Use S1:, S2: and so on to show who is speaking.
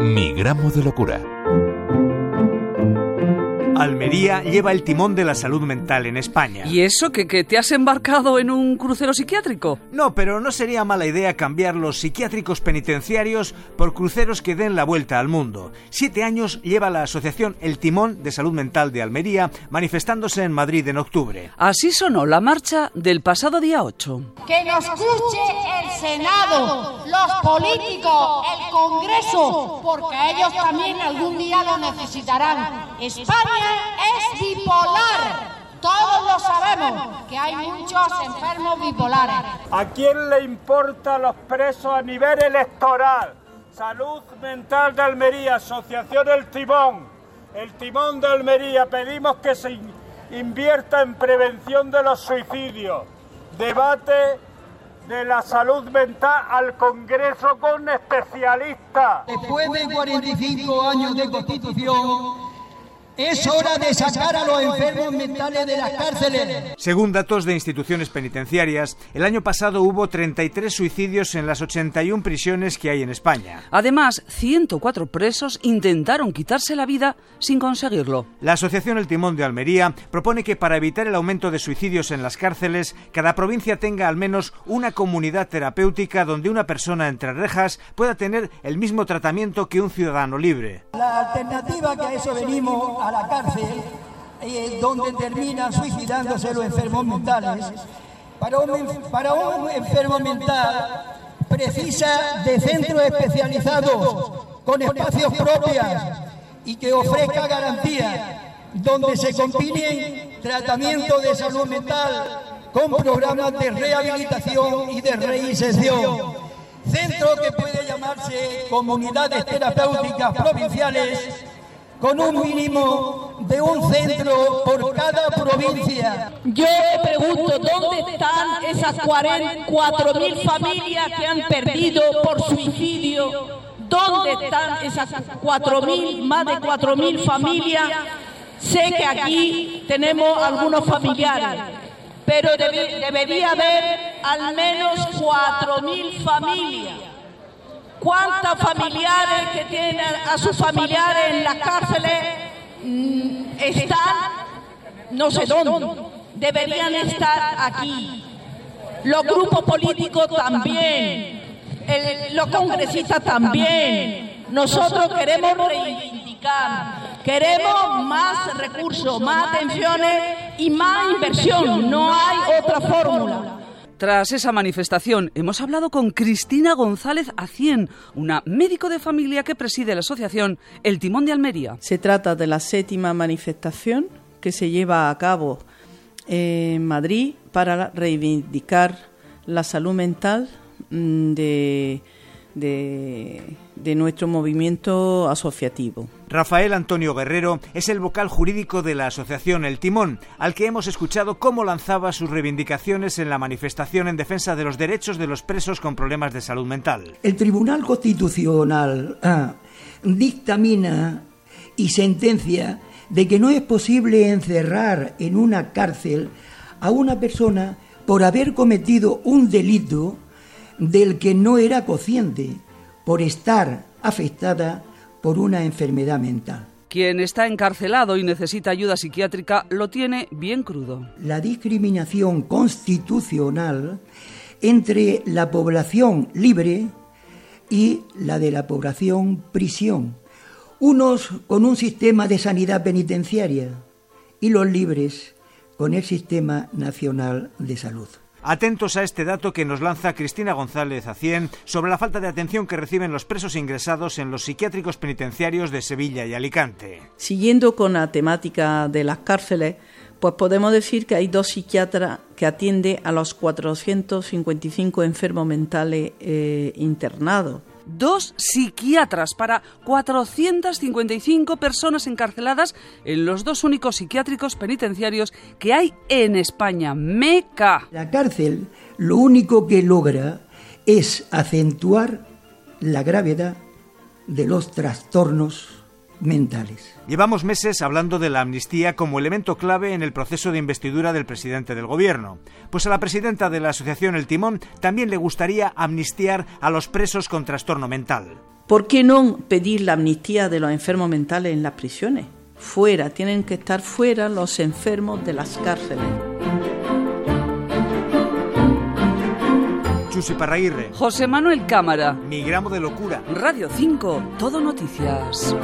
S1: Mi gramo de locura.
S2: Almería lleva el timón de la salud mental en España.
S3: ¿Y eso que, que te has embarcado en un crucero psiquiátrico?
S2: No, pero no sería mala idea cambiar los psiquiátricos penitenciarios por cruceros que den la vuelta al mundo. Siete años lleva la asociación El Timón de Salud Mental de Almería manifestándose en Madrid en octubre.
S3: Así sonó la marcha del pasado día 8.
S4: Que nos escuche el Senado, los políticos, el Congreso, porque ellos también algún día lo necesitarán. España es bipolar. Todos lo sabemos, que hay muchos enfermos bipolares.
S5: ¿A quién le importa los presos a nivel electoral? Salud Mental de Almería, Asociación El Timón. El Timón de Almería, pedimos que se invierta en prevención de los suicidios. Debate de la salud mental al Congreso con especialistas.
S6: Después de 45 años de constitución, es hora de sacar a los enfermos mentales de las cárceles.
S2: Según datos de instituciones penitenciarias, el año pasado hubo 33 suicidios en las 81 prisiones que hay en España.
S3: Además, 104 presos intentaron quitarse la vida sin conseguirlo.
S2: La Asociación El Timón de Almería propone que para evitar el aumento de suicidios en las cárceles, cada provincia tenga al menos una comunidad terapéutica donde una persona entre rejas pueda tener el mismo tratamiento que un ciudadano libre.
S6: La alternativa que a eso venimos a la cárcel, eh, donde terminan suicidándose los enfermos mentales. Para un, para un enfermo mental precisa de centros especializados con espacios propios y que ofrezca garantía, donde se combinen tratamiento de salud mental con programas de rehabilitación y de reinserción. Centro que puede llamarse comunidades terapéuticas provinciales con un mínimo de un centro por cada provincia.
S7: Yo me pregunto, ¿dónde están esas 44.000 familias que han perdido por suicidio? ¿Dónde están esas 4.000, más de 4.000 familias? Sé que aquí tenemos algunos familiares, pero debería haber al menos 4.000 familias ¿Cuántos familiares que tienen a sus familiares en las cárceles mm, están, no sé dónde, deberían estar aquí? Los grupos políticos también, los congresistas también. Nosotros queremos reivindicar, queremos más recursos, más atenciones y más inversión. No hay otra fórmula.
S3: Tras esa manifestación, hemos hablado con Cristina González Acien, una médico de familia que preside la asociación El Timón de Almería.
S8: Se trata de la séptima manifestación que se lleva a cabo en Madrid para reivindicar la salud mental mm, de de, nuestro movimiento asociativo.
S2: Rafael Antonio Guerrero es el vocal jurídico de la asociación El Timón, al que hemos escuchado cómo lanzaba sus reivindicaciones en la manifestación en defensa de los derechos de los presos con problemas de salud mental.
S6: El Tribunal Constitucional ah, dictamina y sentencia de que no es posible encerrar en una cárcel a una persona por haber cometido un delito del que no era consciente por estar afectada por una enfermedad mental.
S3: Quien está encarcelado y necesita ayuda psiquiátrica lo tiene bien crudo.
S6: La discriminación constitucional entre la población libre y la de la población prisión. Unos con un sistema de sanidad penitenciaria y los libres con el Sistema Nacional de Salud.
S2: Atentos a este dato que nos lanza Cristina González Acien sobre la falta de atención que reciben los presos ingresados en los psiquiátricos penitenciarios de Sevilla y Alicante.
S8: Siguiendo con la temática de las cárceles, pues podemos decir que hay dos psiquiatras que atienden a los 455 enfermos mentales eh, internados
S3: dos psiquiatras para 455 personas encarceladas en los dos únicos psiquiátricos penitenciarios que hay en España. Meca.
S6: La cárcel lo único que logra es acentuar la gravedad de los trastornos mentales.
S2: Llevamos meses hablando de la amnistía como elemento clave en el proceso de investidura del presidente del gobierno. Pues a la presidenta de la asociación El Timón también le gustaría amnistiar a los presos con trastorno mental.
S8: ¿Por qué no pedir la amnistía de los enfermos mentales en las prisiones? Fuera, tienen que estar fuera los enfermos de las cárceles.
S2: Parraguirre.
S3: José Manuel Cámara.
S2: Mi gramo de locura.
S3: Radio 5, Todo Noticias.